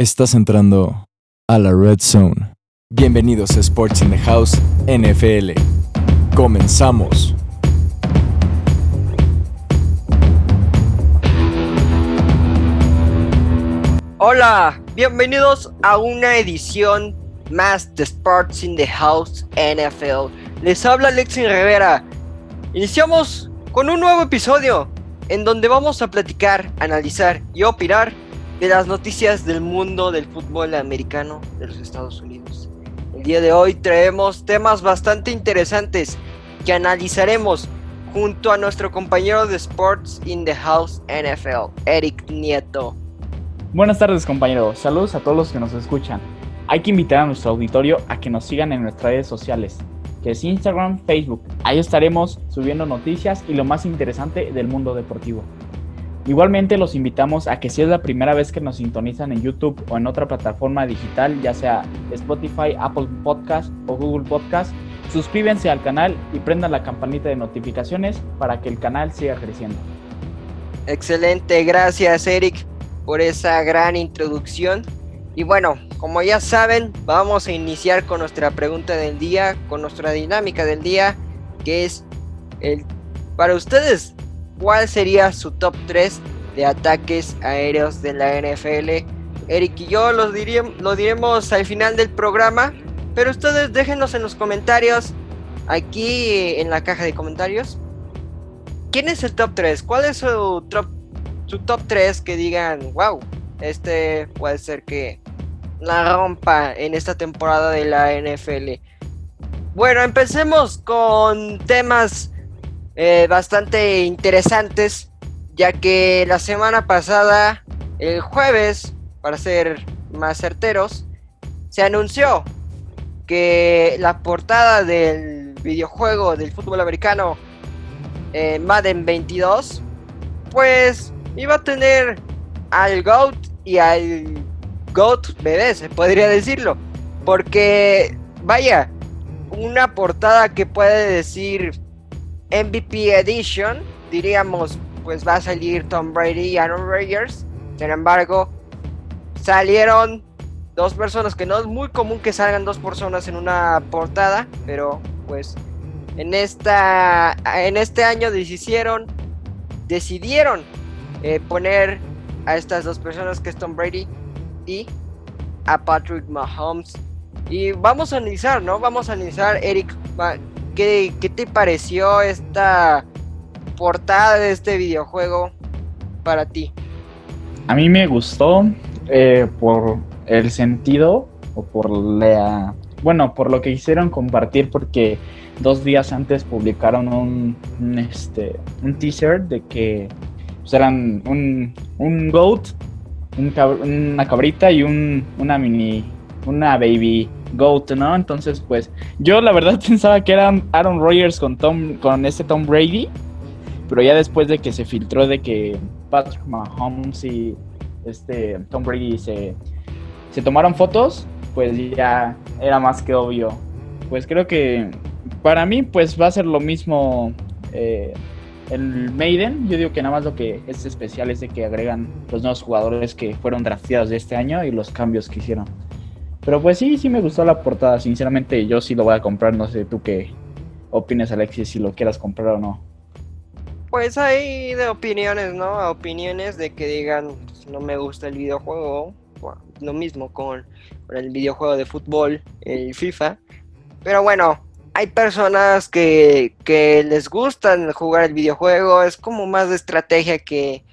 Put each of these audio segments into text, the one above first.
Estás entrando a la Red Zone. Bienvenidos a Sports in the House NFL. Comenzamos. Hola, bienvenidos a una edición más de Sports in the House NFL. Les habla Alexis Rivera. Iniciamos con un nuevo episodio en donde vamos a platicar, analizar y opinar de las noticias del mundo del fútbol americano de los Estados Unidos. El día de hoy traemos temas bastante interesantes que analizaremos junto a nuestro compañero de Sports in the House NFL, Eric Nieto. Buenas tardes compañeros, saludos a todos los que nos escuchan. Hay que invitar a nuestro auditorio a que nos sigan en nuestras redes sociales, que es Instagram, Facebook. Ahí estaremos subiendo noticias y lo más interesante del mundo deportivo. Igualmente los invitamos a que si es la primera vez que nos sintonizan en YouTube o en otra plataforma digital, ya sea Spotify, Apple Podcast o Google Podcast, suscríbanse al canal y prendan la campanita de notificaciones para que el canal siga creciendo. Excelente, gracias Eric por esa gran introducción. Y bueno, como ya saben, vamos a iniciar con nuestra pregunta del día, con nuestra dinámica del día, que es el para ustedes, ¿cuál sería su top 3 de ataques aéreos de la NFL? Eric y yo lo, diremos al final del programa, pero ustedes déjenos en los comentarios, aquí en la caja de comentarios, ¿quién es el top 3? ¿Cuál es su top, su top 3 que digan, wow, este puede ser que la rompa en esta temporada de la NFL? Bueno, empecemos con temas eh, bastante interesantes, ya que la semana pasada, el jueves, para ser más certeros, se anunció que la portada del videojuego del fútbol americano eh, Madden 22, pues iba a tener al GOAT y al GOAT bebé, se podría decirlo. Porque, vaya, una portada que puede decir MVP Edition, diríamos, pues va a salir Tom Brady y Aaron Rodgers. Sin embargo, salieron dos personas, que no es muy común que salgan dos personas en una portada, pero pues en esta en este año decidieron decidieron eh, poner a estas dos personas que es Tom Brady y a Patrick Mahomes y vamos a analizar, ¿no? Vamos a analizar, Eric, ¿qué, te pareció esta portada de este videojuego para ti? A mí me gustó eh, por el sentido o por la... Bueno, por lo que hicieron compartir porque dos días antes publicaron un, un este, un teaser de que pues, eran un, un goat, un una cabrita y un, una mini, una baby goat, ¿no? Entonces, pues yo la verdad pensaba que eran Aaron Rodgers con Tom, con ese Tom Brady, pero ya después de que se filtró de que Patrick Mahomes y este Tom Brady se, se tomaron fotos, pues ya era más que obvio. Pues creo que para mí pues va a ser lo mismo eh, el Maiden. Yo digo que nada más lo que es especial es de que agregan los nuevos jugadores que fueron drafteados de este año y los cambios que hicieron. Pero pues sí, sí me gustó la portada. Sinceramente yo sí lo voy a comprar. No sé tú qué opines Alexis, si lo quieras comprar o no. Pues hay de opiniones, ¿no? Opiniones de que digan, pues, no me gusta el videojuego. Lo mismo con, con el videojuego de fútbol, el FIFA. Pero bueno, hay personas que, que, les gustan jugar el videojuego, es como más de estrategia que,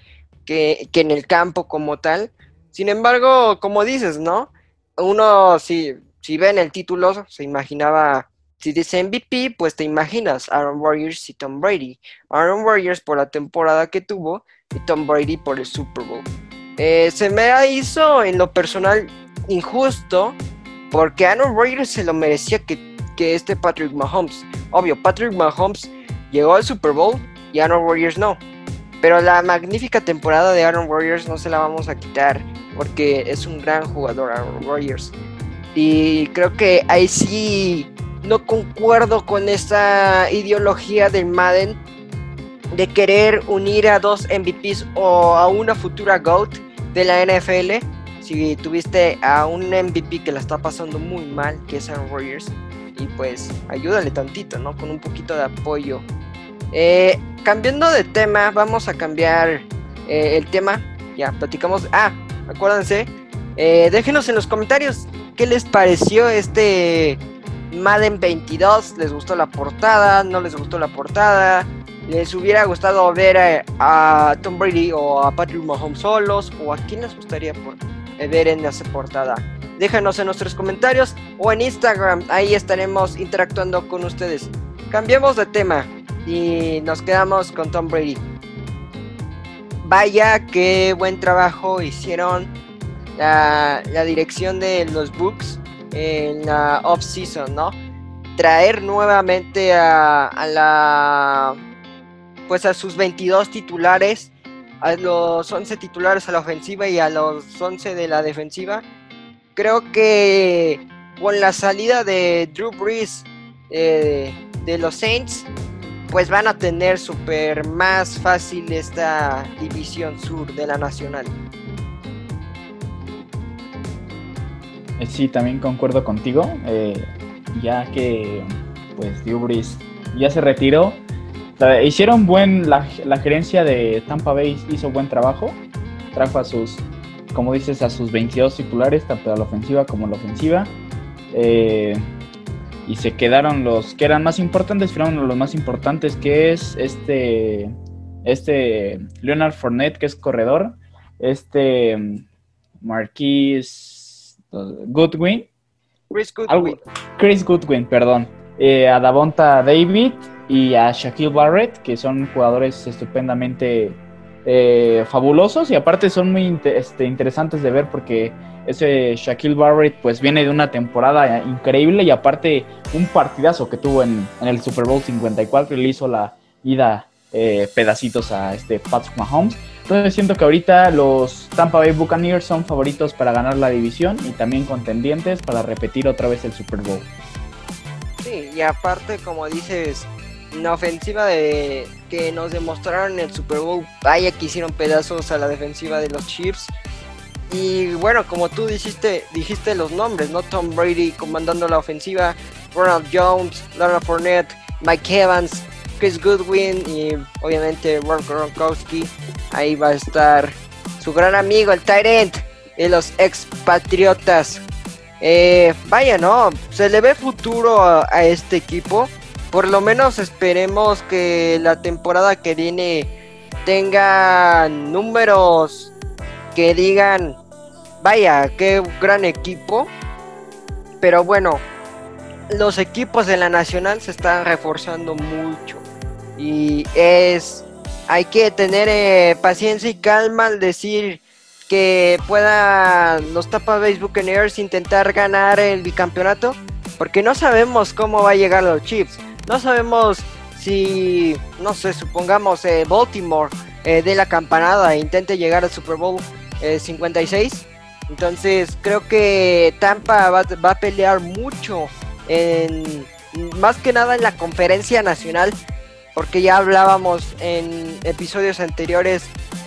que, que, en el campo como tal. Sin embargo, como dices, ¿no? Uno, si, si ven el título, se imaginaba, si dice MVP, pues te imaginas Aaron Warriors y Tom Brady. Aaron Warriors por la temporada que tuvo y Tom Brady por el Super Bowl. Eh, se me hizo en lo personal injusto porque Aaron Rodgers se lo merecía que que este Patrick Mahomes. Obvio, Patrick Mahomes llegó al Super Bowl y Aaron Warriors no. Pero la magnífica temporada de Aaron Warriors no se la vamos a quitar porque es un gran jugador Aaron Warriors. Y creo que ahí sí no concuerdo con esta ideología del Madden de querer unir a dos MVPs o a una futura GOAT de la NFL si tuviste a un MVP que la está pasando muy mal, que es Aaron Rodgers, y pues ayúdale tantito, ¿no? Con un poquito de apoyo. Eh, cambiando de tema, vamos a cambiar eh, el tema. Ya, platicamos. Ah, acuérdense. Eh, déjenos en los comentarios qué les pareció este Madden 22. ¿Les gustó la portada? ¿No les gustó la portada? ¿Les hubiera gustado ver a, Tom Brady o a Patrick Mahomes solos? ¿O a quién les gustaría por, ver en esa portada? Déjanos en nuestros comentarios o en Instagram. Ahí estaremos interactuando con ustedes. Cambiemos de tema y nos quedamos con Tom Brady. Vaya, qué buen trabajo hicieron la, dirección de los books en la off-season, ¿no? Traer nuevamente a, a, la. Pues a sus 22 titulares, a los 11 titulares a la ofensiva y a los 11 de la defensiva. Creo que con la salida de Drew Brees eh, de los Saints, pues van a tener súper más fácil esta división sur de la nacional. Eh, sí, también concuerdo contigo, eh, ya que pues Dubris ya se retiró. Hicieron buen, la, gerencia de Tampa Bay hizo buen trabajo, trajo a sus, como dices, a sus 22 titulares, tanto a la ofensiva como a la ofensiva. Eh, y se quedaron los que eran más importantes, fueron los más importantes, que es este, este Leonard Fournette, que es corredor, este Marquis Goodwin, Chris Goodwin, Chris Goodwin, perdón, eh, a Davonta David y a Shaquille Barrett, que son jugadores estupendamente eh, fabulosos y aparte son muy este, interesantes de ver porque ese Shaquille Barrett pues viene de una temporada increíble y aparte un partidazo que tuvo en, el Super Bowl 54 y le hizo la ida eh, pedacitos a este Patrick Mahomes. Entonces siento que ahorita los Tampa Bay Buccaneers son favoritos para ganar la división y también contendientes para repetir otra vez el Super Bowl. Sí, y aparte como dices, la ofensiva de que nos demostraron en el Super Bowl, vaya que hicieron pedazos a la defensiva de los Chiefs y bueno, como tú dijiste, dijiste los nombres, ¿no? Tom Brady comandando la ofensiva, Ronald Jones, Lara Fournette, Mike Evans, Chris Goodwin y obviamente Ron Gronkowski. Ahí va a estar su gran amigo, el Tyrant de los expatriotas. Eh, vaya, ¿no? Se le ve futuro a este equipo. Por lo menos esperemos que la temporada que viene tenga números que digan, vaya, qué gran equipo. Pero bueno, los equipos de la Nacional se están reforzando mucho. Y es, hay que tener eh, paciencia y calma al decir que puedan los Tampa Bay Buccaneers intentar ganar el bicampeonato. Porque no sabemos cómo va a llegar los Chiefs. No sabemos si, no sé, supongamos eh, Baltimore eh, de la campanada e intente llegar al Super Bowl 56. Eh, Entonces creo que Tampa va, a pelear mucho en más que nada en la conferencia nacional porque ya hablábamos en episodios anteriores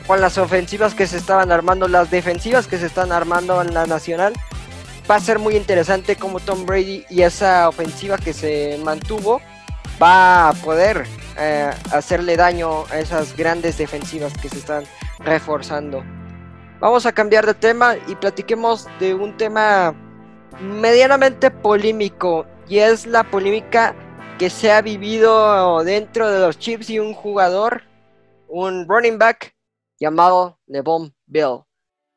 con las ofensivas que se estaban armando, las defensivas que se están armando en la nacional. Va a ser muy interesante como Tom Brady y esa ofensiva que se mantuvo va a poder eh, hacerle daño a esas grandes defensivas que se están reforzando. Vamos a cambiar de tema y platiquemos de un tema medianamente polémico y es la polémica que se ha vivido dentro de los Chiefs y un jugador, un running back llamado Levon Bell.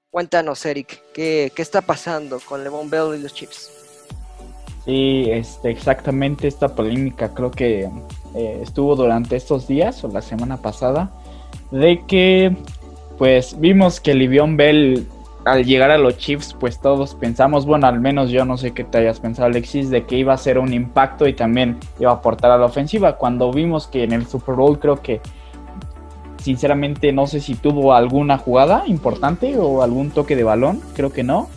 Cuéntanos, Eric, ¿qué, está pasando con Levon Bell y los Chiefs? Sí, este, exactamente esta polémica creo que eh, estuvo durante estos días o la semana pasada de que pues vimos que Livion Bell al llegar a los Chiefs, pues todos pensamos, bueno, al menos yo no sé qué te hayas pensado, Alexis, de que iba a ser un impacto y también iba a aportar a la ofensiva. Cuando vimos que en el Super Bowl creo que, sinceramente, no sé si tuvo alguna jugada importante o algún toque de balón, creo que no.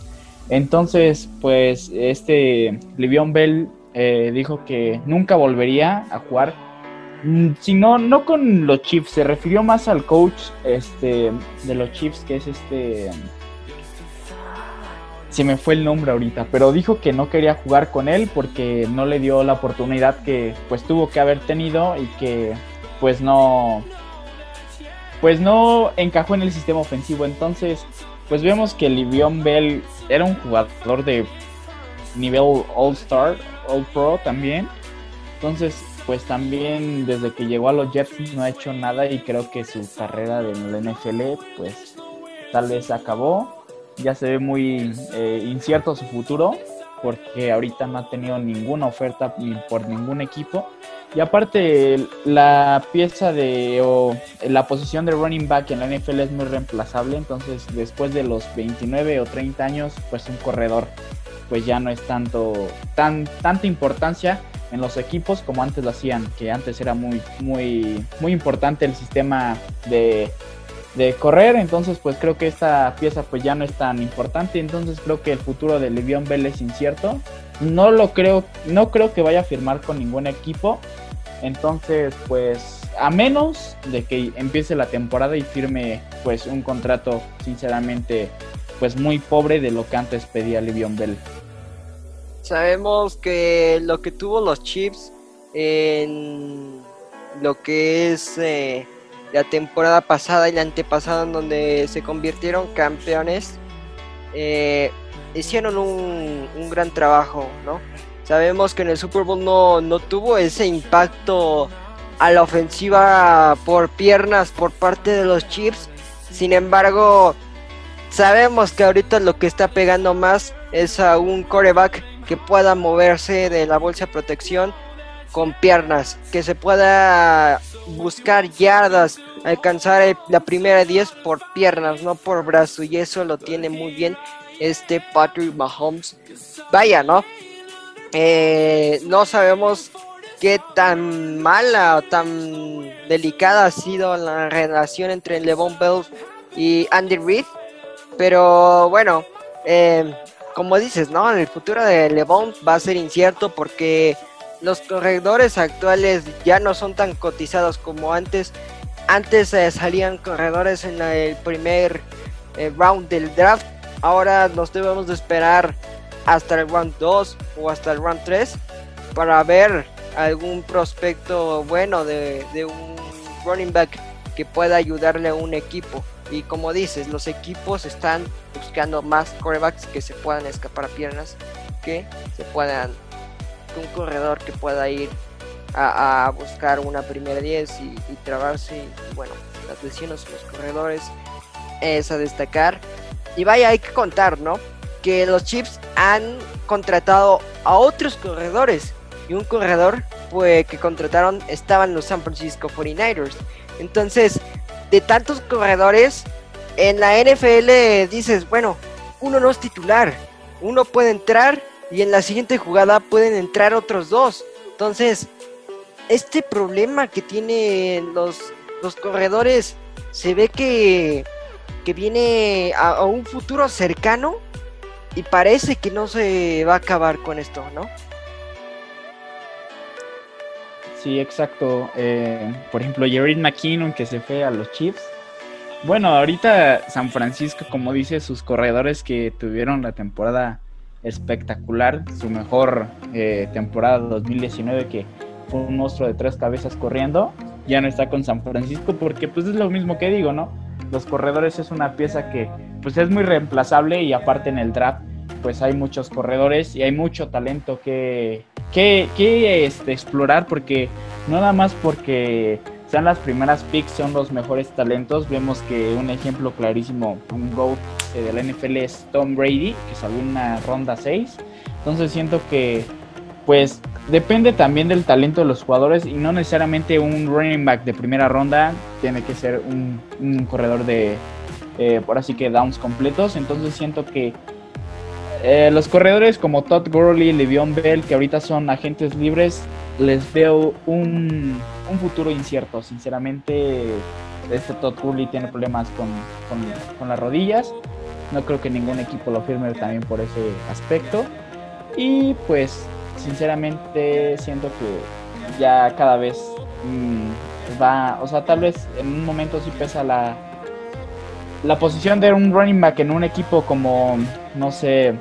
Entonces, pues este Livion Bell eh, dijo que nunca volvería a jugar Mm, si no, no con los Chiefs, se refirió más al coach este, de los Chiefs, que es este. se me fue el nombre ahorita, pero dijo que no quería jugar con él porque no le dio la oportunidad que pues tuvo que haber tenido y que pues no pues no encajó en el sistema ofensivo. Entonces, pues vemos que Livion Bell era un jugador de nivel All-Star, All-Pro también. Entonces, pues también desde que llegó a los Jets no ha hecho nada y creo que su carrera en la NFL pues tal vez acabó. Ya se ve muy eh, incierto su futuro porque ahorita no ha tenido ninguna oferta por ningún equipo. Y aparte, la pieza de o la posición de running back en la NFL es muy reemplazable. Entonces, después de los 29 o 30 años, pues un corredor, pues ya no es tanto, tan, tanta importancia en los equipos como antes lo hacían, que antes era muy, muy, muy importante el sistema de, de correr, entonces pues creo que esta pieza pues ya no es tan importante, entonces creo que el futuro de Le'Veon Bell es incierto, no lo creo, no creo que vaya a firmar con ningún equipo, entonces pues a menos de que empiece la temporada y firme pues un contrato sinceramente pues muy pobre de lo que antes pedía Le'Veon Bell. Sabemos que lo que tuvo los Chips en lo que es eh, la temporada pasada y la antepasada, en donde se convirtieron campeones, eh, hicieron un, gran trabajo, ¿no? Sabemos que en el Super Bowl no, no tuvo ese impacto a la ofensiva por piernas por parte de los Chips. Sin embargo, sabemos que ahorita lo que está pegando más es a un coreback que pueda moverse de la bolsa de protección con piernas, que se pueda buscar yardas, alcanzar la primera 10 por piernas, no por brazo, y eso lo tiene muy bien este Patrick Mahomes. Vaya, ¿no? Eh, no sabemos qué tan mala o tan delicada ha sido la relación entre Levon Bell y Andy Reid, pero bueno, eh, como dices, ¿no? El futuro de LeBron va a ser incierto porque los corredores actuales ya no son tan cotizados como antes. Antes eh, salían corredores en el primer eh, round del draft. Ahora nos debemos de esperar hasta el round 2 o hasta el round 3 para ver algún prospecto bueno de, de un running back que pueda ayudarle a un equipo. Y como dices, los equipos están buscando más corebacks que se puedan escapar a piernas, que se puedan, un corredor que pueda ir a, buscar una primera 10 y, trabarse. Y, bueno, las lesiones los corredores es a destacar. Y vaya, hay que contar, ¿no? Que los Chips han contratado a otros corredores. Y un corredor pues, que contrataron estaban los San Francisco 49ers. Entonces, de tantos corredores, en la NFL dices, bueno, uno no es titular, uno puede entrar y en la siguiente jugada pueden entrar otros dos. Entonces, este problema que tienen los, los corredores se ve que, que viene a, un futuro cercano y parece que no se va a acabar con esto, ¿no? Sí, exacto. Eh, por ejemplo, Jared McKinnon que se fue a los Chiefs. Bueno, ahorita San Francisco, como dice, sus corredores que tuvieron la temporada espectacular, su mejor eh, temporada 2019 que fue un monstruo de tres cabezas corriendo, ya no está con San Francisco porque pues es lo mismo que digo, ¿no? Los corredores es una pieza que pues es muy reemplazable y aparte en el draft pues hay muchos corredores y hay mucho talento que, que, este, explorar porque nada más porque sean las primeras picks son los mejores talentos. Vemos que un ejemplo clarísimo, un GOAT de la NFL es Tom Brady, que salió en una ronda 6. Entonces siento que pues depende también del talento de los jugadores y no necesariamente un running back de primera ronda tiene que ser un, corredor de, eh, por así que downs completos. Entonces siento que eh, los corredores como Todd Gurley, Le'Veon Bell, que ahorita son agentes libres, les veo un, futuro incierto. Sinceramente, este Todd Gurley tiene problemas con, con, las rodillas. No creo que ningún equipo lo firme también por ese aspecto. Y pues, sinceramente, siento que ya cada vez mm, va, o sea, tal vez en un momento sí pesa la, la posición de un running back en un equipo como, no sé,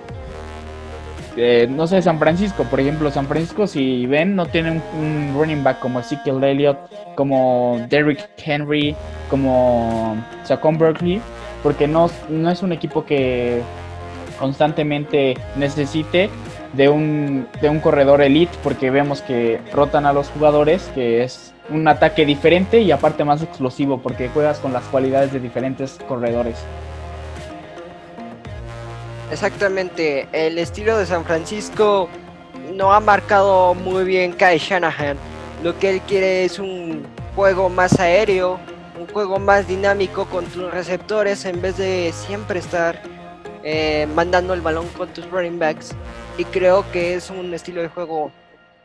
eh, no sé, San Francisco, por ejemplo, San Francisco, si ven, no tiene un, running back como Ezekiel Elliott, como Derrick Henry, como Saquon Berkeley, porque no, no es un equipo que constantemente necesite de un, de un corredor elite, porque vemos que rotan a los jugadores, que es un ataque diferente y aparte más explosivo, porque juegas con las cualidades de diferentes corredores. Exactamente, el estilo de San Francisco no ha marcado muy bien Kai Shanahan. Lo que él quiere es un juego más aéreo, un juego más dinámico con tus receptores en vez de siempre estar eh, mandando el balón con tus running backs. Y creo que es un estilo de juego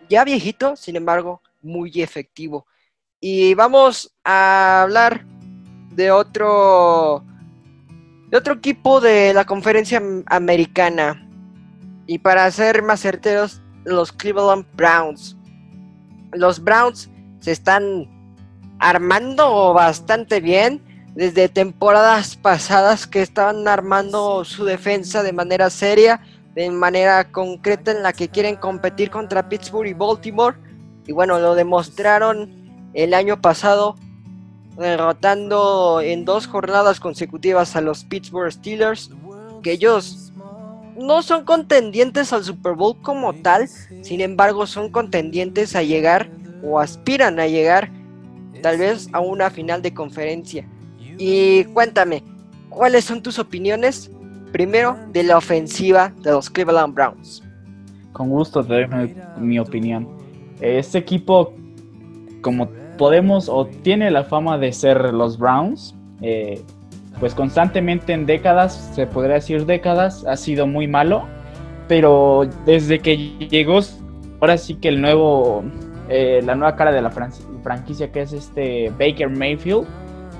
ya viejito, sin embargo, muy efectivo. Y vamos a hablar de otro de otro equipo de la conferencia americana. Y para ser más certeros, los Cleveland Browns. Los Browns se están armando bastante bien desde temporadas pasadas que estaban armando su defensa de manera seria, de manera concreta en la que quieren competir contra Pittsburgh y Baltimore. Y bueno, lo demostraron el año pasado derrotando en dos jornadas consecutivas a los Pittsburgh Steelers, que ellos no son contendientes al Super Bowl como tal, sin embargo son contendientes a llegar o aspiran a llegar tal vez a una final de conferencia. Y cuéntame, ¿cuáles son tus opiniones? Primero, de la ofensiva de los Cleveland Browns. Con gusto te doy mi opinión. Este equipo, como podemos o tiene la fama de ser los Browns, eh, pues constantemente en décadas, se podría decir décadas, ha sido muy malo, pero desde que llegó, ahora sí que el nuevo, eh, la nueva cara de la franquicia que es este Baker Mayfield,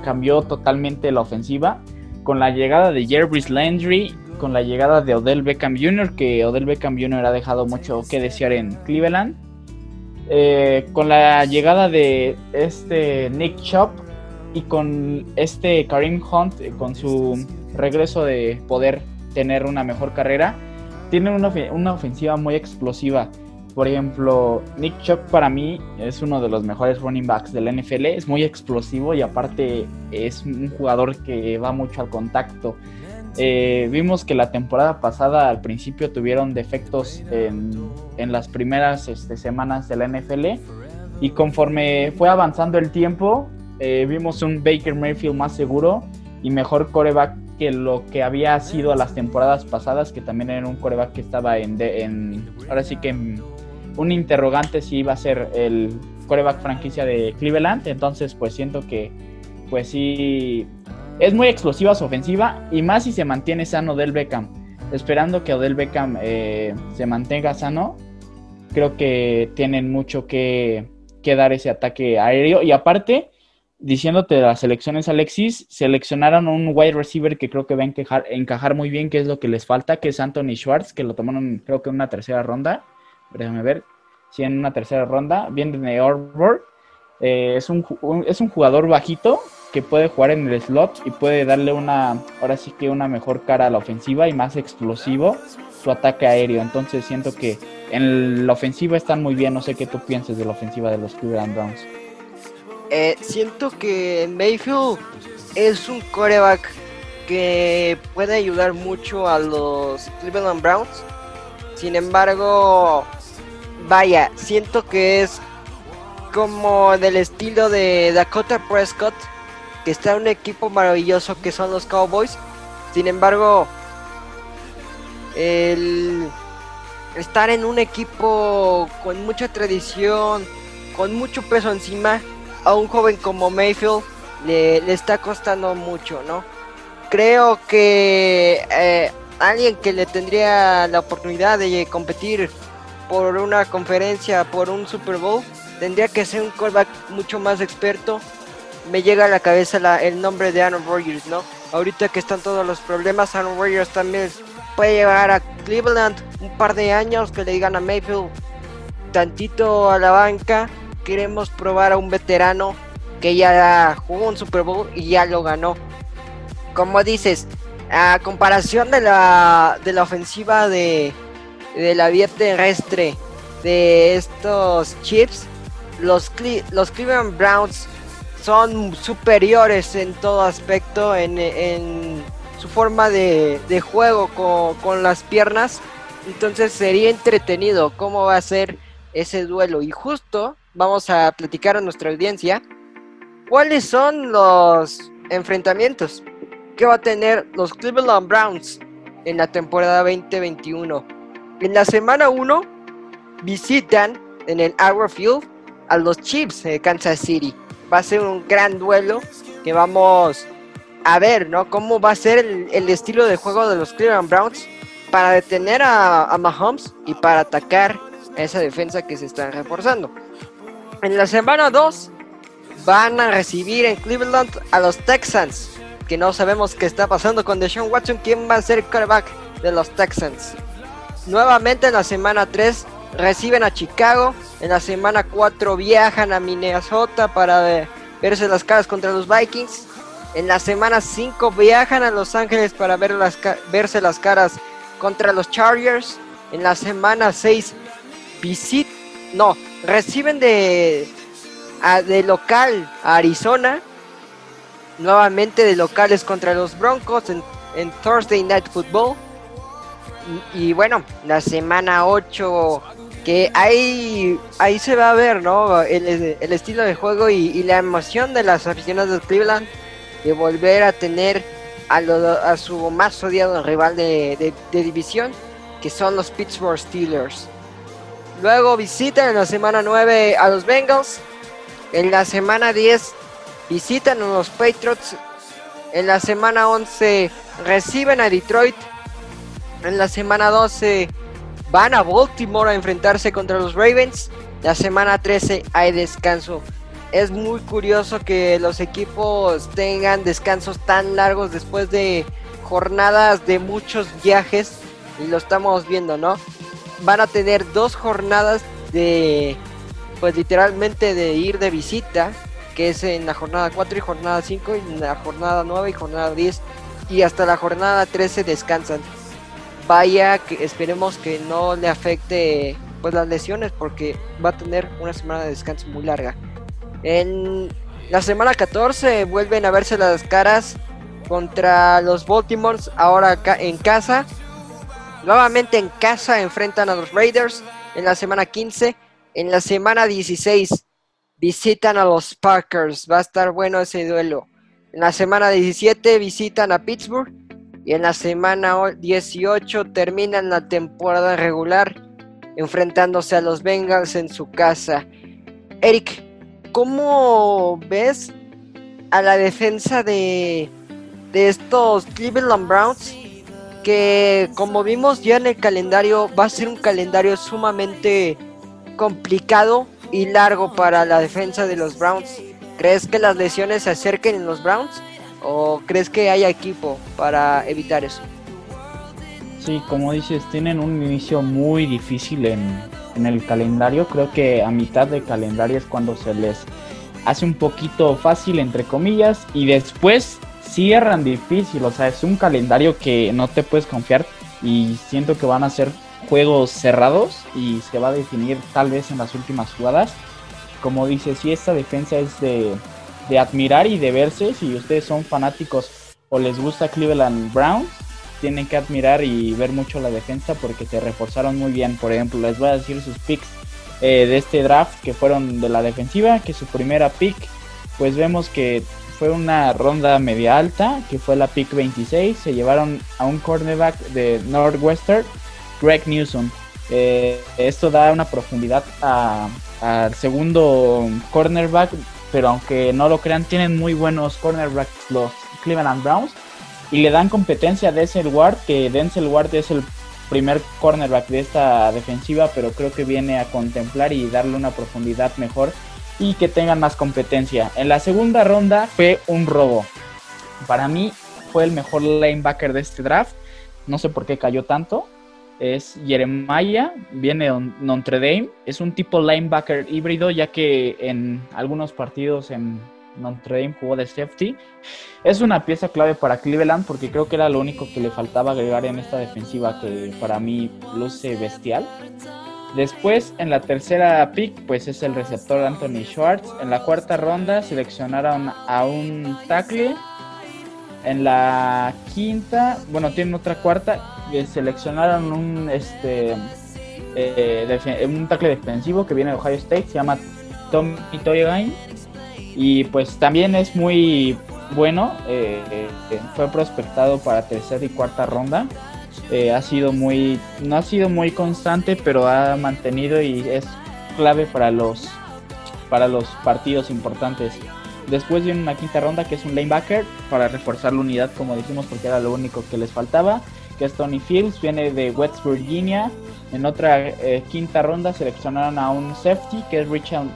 cambió totalmente la ofensiva con la llegada de Jervis Landry, con la llegada de Odell Beckham Jr., que Odell Beckham Jr. ha dejado mucho que desear en Cleveland eh, con la llegada de este Nick Chop y con este Karim Hunt, eh, con su regreso de poder tener una mejor carrera, tiene una, una ofensiva muy explosiva. Por ejemplo, Nick Chop para mí es uno de los mejores running backs del NFL, es muy explosivo y aparte es un jugador que va mucho al contacto. Eh, vimos que la temporada pasada al principio tuvieron defectos en, las primeras este, semanas de la NFL y conforme fue avanzando el tiempo eh, vimos un Baker Mayfield más seguro y mejor coreback que lo que había sido las temporadas pasadas que también era un coreback que estaba en, en ahora sí que un interrogante si iba a ser el coreback franquicia de Cleveland entonces pues siento que pues sí es muy explosiva su ofensiva y más si se mantiene sano Odell Beckham. Esperando que Odell Beckham eh, se mantenga sano, creo que tienen mucho que, dar ese ataque aéreo. Y aparte, diciéndote de las selecciones, Alexis, seleccionaron un wide receiver que creo que va a encajar, encajar muy bien, que es lo que les falta, que es Anthony Schwartz, que lo tomaron creo que en una tercera ronda. Déjame ver. Sí, en una tercera ronda. Viene de Orbor. Eh, es, un, es un jugador bajito, que puede jugar en el slot y puede darle una, ahora sí que una mejor cara a la ofensiva y más explosivo su ataque aéreo. Entonces siento que en la ofensiva están muy bien. No sé qué tú piensas de la ofensiva de los Cleveland Browns. Eh, siento que Mayfield es un coreback que puede ayudar mucho a los Cleveland Browns. Sin embargo, vaya, siento que es como del estilo de Dakota Prescott que está un equipo maravilloso que son los Cowboys. Sin embargo, el estar en un equipo con mucha tradición, con mucho peso encima, a un joven como Mayfield le, está costando mucho, ¿no? Creo que eh, alguien que le tendría la oportunidad de competir por una conferencia, por un Super Bowl, tendría que ser un callback mucho más experto me llega a la cabeza el nombre de Aaron Rodgers, ¿no? Ahorita que están todos los problemas, Aaron Rodgers también puede llegar a Cleveland un par de años que le digan a Mayfield tantito a la banca. Queremos probar a un veterano que ya jugó un Super Bowl y ya lo ganó. como dices, a comparación de la, de la ofensiva de, de la vía terrestre de estos chips, los, los Cleveland Browns son superiores en todo aspecto, en, su forma de, juego con, las piernas. Entonces sería entretenido cómo va a ser ese duelo. Y justo vamos a platicar a nuestra audiencia cuáles son los enfrentamientos que va a tener los Cleveland Browns en la temporada 2021. En la semana 1 visitan en el Arrow Field a los Chiefs de Kansas City. Va a ser un gran duelo que vamos a ver, ¿no? Cómo va a ser el, estilo de juego de los Cleveland Browns para detener a, Mahomes y para atacar a esa defensa que se está reforzando. En la semana 2 van a recibir en Cleveland a los Texans, que no sabemos qué está pasando con Deshaun Watson, quién va a ser el quarterback de los Texans. Nuevamente en la semana 3 reciben a Chicago. En la semana 4 viajan a Minnesota para verse las caras contra los Vikings. En la semana 5 viajan a Los Ángeles para ver las, verse las caras contra los Chargers. En la semana 6 visit, no, reciben de, de local a Arizona. Nuevamente de locales contra los Broncos en, en Thursday Night Football. Y, bueno, la semana 8 que ahí, ahí se va a ver, ¿no? El, estilo de juego y, la emoción de las aficionadas de Cleveland de volver a tener a, su más odiado rival de, división, que son los Pittsburgh Steelers. Luego visitan en la semana 9 a los Bengals. En la semana 10 visitan a los Patriots. En la semana 11 reciben a Detroit. En la semana 12 van a Baltimore a enfrentarse contra los Ravens. La semana 13 hay descanso. Es muy curioso que los equipos tengan descansos tan largos después de jornadas de muchos viajes. Y lo estamos viendo, ¿no? Van a tener dos jornadas de, pues literalmente de ir de visita. Que es en la jornada 4 y jornada 5. Y en la jornada 9 y jornada 10. Y hasta la jornada 13 descansan vaya que esperemos que no le afecte pues las lesiones porque va a tener una semana de descanso muy larga. En la semana 14 vuelven a verse las caras contra los Baltimore ahora en casa. Nuevamente en casa enfrentan a los Raiders en la semana 15. En la semana 16 visitan a los Packers. Va a estar bueno ese duelo. En la semana 17 visitan a Pittsburgh. Y en la semana 18 terminan la temporada regular enfrentándose a los Bengals en su casa. Eric, ¿cómo ves a la defensa de, de estos Cleveland Browns? Que como vimos ya en el calendario va a ser un calendario sumamente complicado y largo para la defensa de los Browns. ¿Crees que las lesiones se acerquen en los Browns? ¿O crees que haya equipo para evitar eso? Sí, como dices, tienen un inicio muy difícil en, el calendario. Creo que a mitad de calendario es cuando se les hace un poquito fácil, entre comillas, y después cierran difícil. O sea, es un calendario que no te puedes confiar y siento que van a ser juegos cerrados y se va a definir tal vez en las últimas jugadas. Como dices, si esta defensa es de de admirar y de verse. Si ustedes son fanáticos o les gusta Cleveland Browns, tienen que admirar y ver mucho la defensa porque se reforzaron muy bien. Por ejemplo, les voy a decir sus picks eh, de este draft que fueron de la defensiva, que su primera pick, pues vemos que fue una ronda media alta, que fue la pick 26. Se llevaron a un cornerback de Northwestern, Greg Newsom. Eh, esto da una profundidad al segundo cornerback pero aunque no lo crean, tienen muy buenos cornerbacks los Cleveland Browns y le dan competencia a Denzel Ward, que Denzel Ward es el primer cornerback de esta defensiva, pero creo que viene a contemplar y darle una profundidad mejor y que tengan más competencia. En la segunda ronda fue un robo. Para mí fue el mejor linebacker de este draft. No sé por qué cayó tanto es Jeremiah, viene de Notre Dame, es un tipo linebacker híbrido ya que en algunos partidos en Notre Dame, jugó de safety. Es una pieza clave para Cleveland porque creo que era lo único que le faltaba agregar en esta defensiva que para mí luce bestial. Después, en la tercera pick, pues es el receptor Anthony Schwartz. En la cuarta ronda seleccionaron a un tackle. En la quinta, bueno, tienen otra cuarta, seleccionaron un este eh, un tackle defensivo que viene de Ohio State, se llama Tommy Toygain. Y pues también es muy bueno, eh, eh, fue prospectado para tercera y cuarta ronda. ha sido muy, no ha sido muy constante, pero ha mantenido y es clave para los, para los partidos importantes. Después viene una quinta ronda que es un lanebacker para reforzar la unidad, como dijimos, porque era lo único que les faltaba. Que es Tony Fields, viene de West Virginia. En otra eh, quinta ronda seleccionaron a un safety que es Richard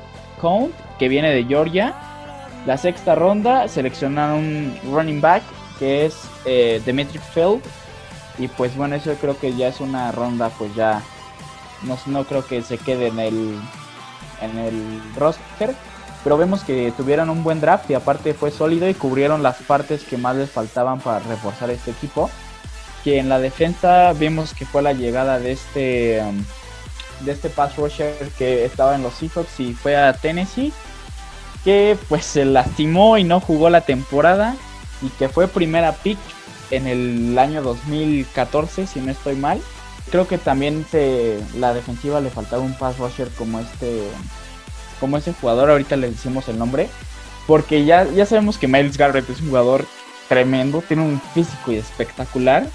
Count, que viene de Georgia. La sexta ronda seleccionaron un running back que es eh, Feld. Y pues bueno, eso creo que ya es una ronda, pues ya no, no creo que se quede en el, en el roster. Pero vemos que tuvieron un buen draft y aparte fue sólido y cubrieron las partes que más les faltaban para reforzar este equipo que en la defensa vimos que fue la llegada de este um, de este pass rusher que estaba en los Seahawks y fue a Tennessee que pues se lastimó y no jugó la temporada y que fue primera pick en el año 2014 si no estoy mal. Creo que también se, la defensiva le faltaba un pass rusher como este como ese jugador ahorita le decimos el nombre porque ya, ya sabemos que Miles Garrett es un jugador tremendo tiene un físico y espectacular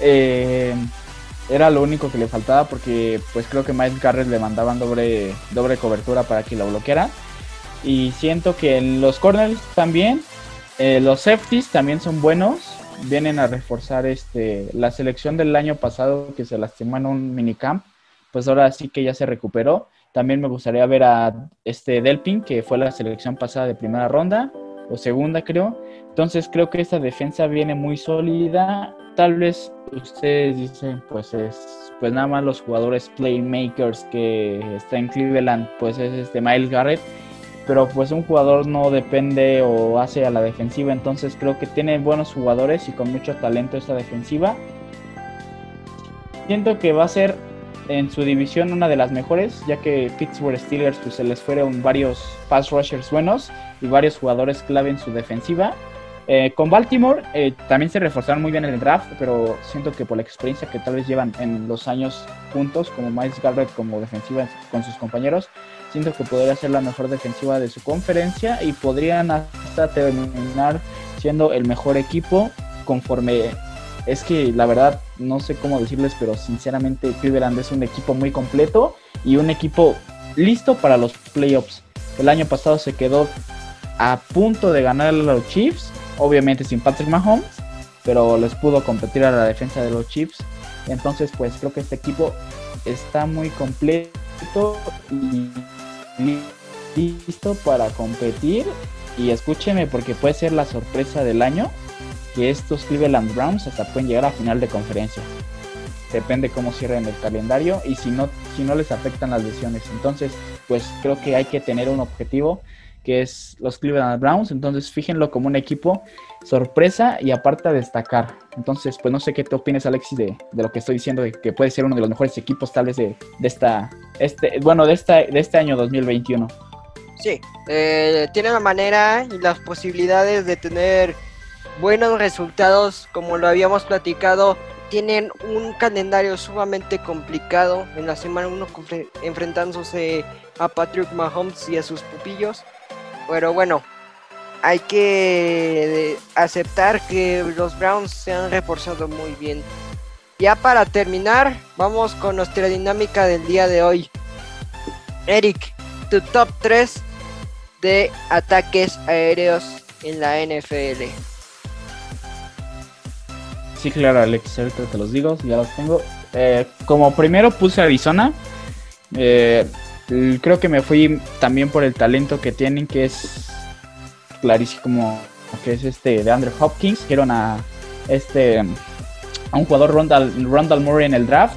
eh, era lo único que le faltaba porque pues creo que Miles Garrett le mandaban doble, doble cobertura para que lo bloqueara. Y siento que los corners también, eh, los safeties también son buenos. Vienen a reforzar este la selección del año pasado que se lastimó en un minicamp. Pues ahora sí que ya se recuperó. También me gustaría ver a este Delpin, que fue la selección pasada de primera ronda o segunda creo. Entonces creo que esta defensa viene muy sólida. Tal vez ustedes dicen, pues es, pues nada más los jugadores playmakers que está en Cleveland, pues es este Miles Garrett. Pero pues un jugador no depende o hace a la defensiva, entonces creo que tiene buenos jugadores y con mucho talento esta defensiva. Siento que va a ser en su división una de las mejores, ya que Pittsburgh Steelers pues, se les fueron varios pass rushers buenos y varios jugadores clave en su defensiva. Eh, con Baltimore eh, también se reforzaron muy bien en el draft, pero siento que por la experiencia que tal vez llevan en los años juntos, como Miles Garrett como defensiva con sus compañeros, siento que podría ser la mejor defensiva de su conferencia y podrían hasta terminar siendo el mejor equipo conforme es que la verdad no sé cómo decirles, pero sinceramente Cleveland es un equipo muy completo y un equipo listo para los playoffs. El año pasado se quedó a punto de ganar a los Chiefs, obviamente sin Patrick Mahomes, pero les pudo competir a la defensa de los Chiefs. Entonces, pues creo que este equipo está muy completo y listo para competir. Y escúcheme porque puede ser la sorpresa del año que estos Cleveland Browns hasta pueden llegar a final de conferencia. Depende cómo cierren el calendario y si no, si no les afectan las lesiones. Entonces, pues creo que hay que tener un objetivo que es los Cleveland Browns. Entonces, fíjenlo como un equipo sorpresa y aparte a destacar. Entonces, pues no sé qué te opinas, Alexis, de, lo que estoy diciendo, de que puede ser uno de los mejores equipos tal vez de, esta, este, bueno, de esta, de este año 2021. Sí, eh, tiene la manera y las posibilidades de tener buenos resultados, como lo habíamos platicado. Tienen un calendario sumamente complicado en la semana 1 enfrentándose a Patrick Mahomes y a sus pupillos. Pero bueno, hay que aceptar que los Browns se han reforzado muy bien. Ya para terminar, vamos con nuestra dinámica del día de hoy. Eric, tu top 3 de ataques aéreos en la NFL. Sí, claro, Alex, ahorita te los digo, ya los tengo. Eh, como primero puse Arizona. Eh, creo que me fui también por el talento que tienen, que es clarísimo, que es este de Andrew Hopkins. Quiero a este a un jugador Rondal, Rondal Murray en el draft.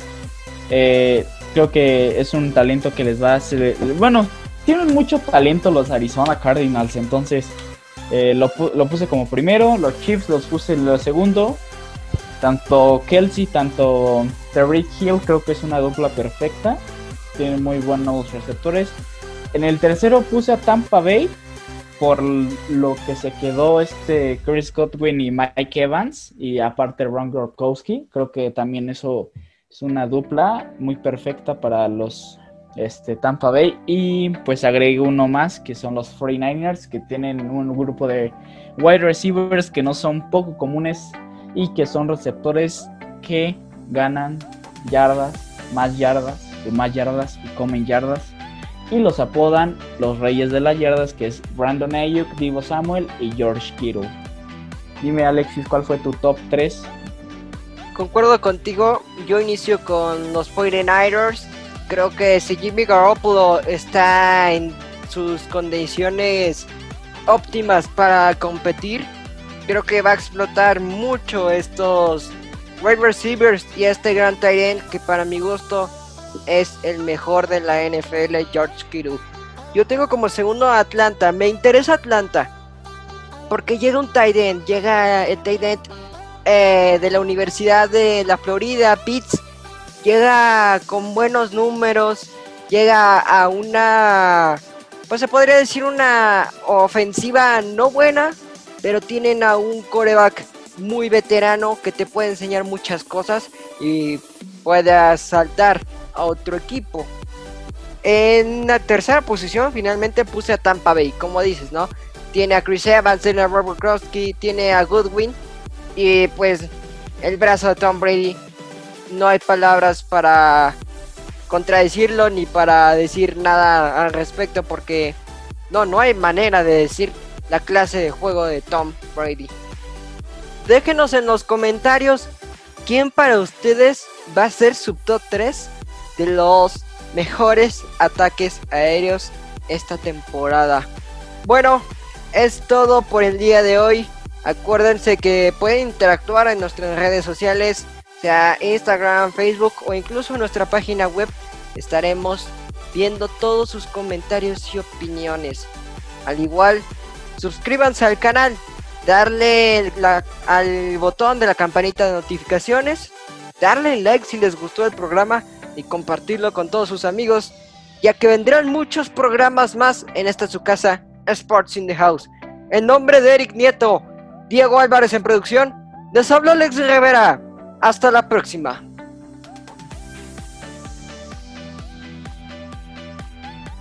Eh, creo que es un talento que les va a hacer. Bueno, tienen mucho talento los Arizona Cardinals, entonces eh, lo, puse como primero, los Chiefs los puse en el segundo. Tanto Kelsey, tanto Terry Hill, creo que es una dupla perfecta. Tienen muy buenos receptores. En el tercero puse a Tampa Bay por lo que se quedó este Chris Godwin y Mike Evans y aparte Ron Gronkowski. Creo que también eso es una dupla muy perfecta para los este, Tampa Bay. Y pues agregué uno más, que son los 49ers, que tienen un grupo de wide receivers que no son poco comunes y que son receptores que ganan yardas, más yardas, más yardas y comen yardas. Y los apodan los Reyes de las Yardas, que es Brandon Ayuk, Divo Samuel y George Kittle. Dime Alexis, ¿cuál fue tu top 3? Concuerdo contigo, yo inicio con los 49ers Creo que si Jimmy Garoppolo está en sus condiciones óptimas para competir, creo que va a explotar mucho estos wide receivers y este gran tight que para mi gusto es el mejor de la NFL, George Kittle. Yo tengo como segundo a Atlanta. Me interesa Atlanta porque llega un tight end, llega el tight end eh, de la Universidad de la Florida, Pitts llega con buenos números, llega a una, pues se podría decir una ofensiva no buena, pero tienen a un coreback muy veterano que te puede enseñar muchas cosas y puede saltar a otro equipo. En la tercera posición finalmente puse a Tampa Bay, como dices, ¿no? Tiene a Chris Evans, tiene a Robert Krosky, tiene a Goodwin y pues el brazo de Tom Brady no hay palabras para contradecirlo ni para decir nada al respecto porque no, no hay manera de decir la clase de juego de Tom Brady. Déjenos en los comentarios quién para ustedes va a ser su top 3 de los mejores ataques aéreos esta temporada. Bueno, es todo por el día de hoy. Acuérdense que pueden interactuar en nuestras redes sociales sea Instagram, Facebook o incluso nuestra página web, estaremos viendo todos sus comentarios y opiniones. Al igual, suscríbanse al canal, darle al botón de la campanita de notificaciones, darle like si les gustó el programa y compartirlo con todos sus amigos, ya que vendrán muchos programas más en esta su casa, Sports in the House. En nombre de Eric Nieto, Diego Álvarez en producción, les habló Alex Rivera. Hasta la próxima.